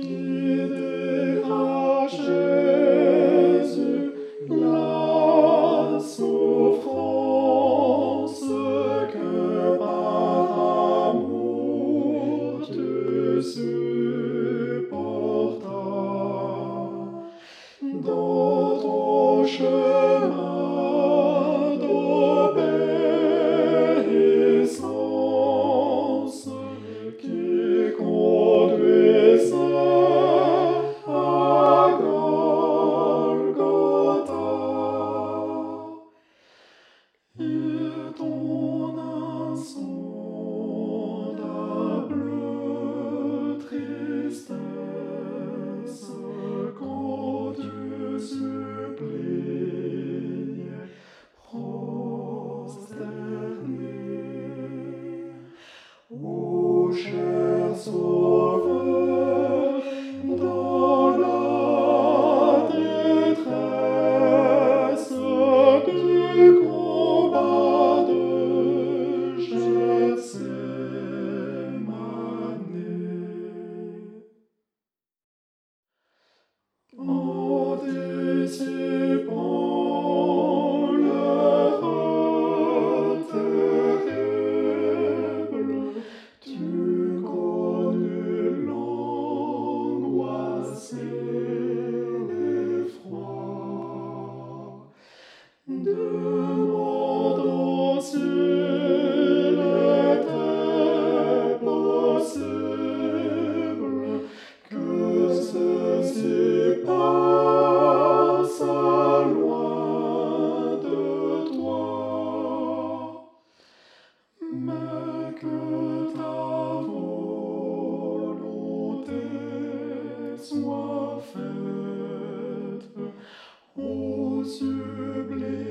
qui à Ô cher Sauveur, dans la détresse du combat de Gethsemane, en dissipant mais que ta volonté soit faite, ô sublime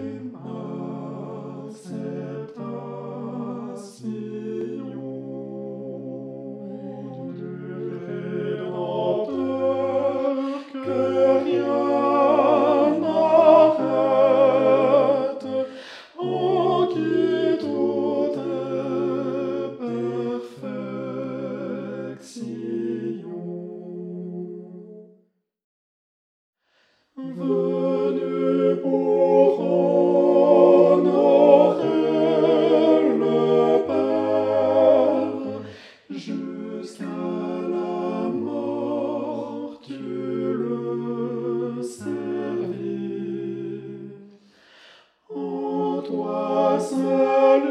toi seul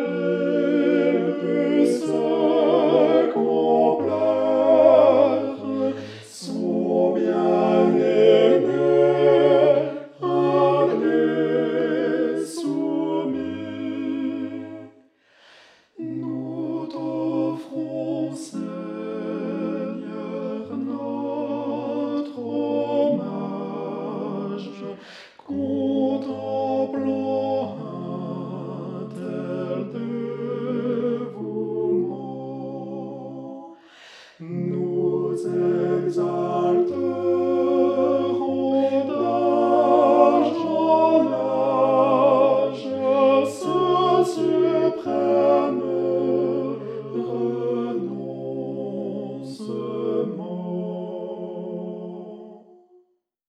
peut se complaire, son bien-aimé à lui soumis. Nous t'offrons, Seigneur, notre hommage, contemplons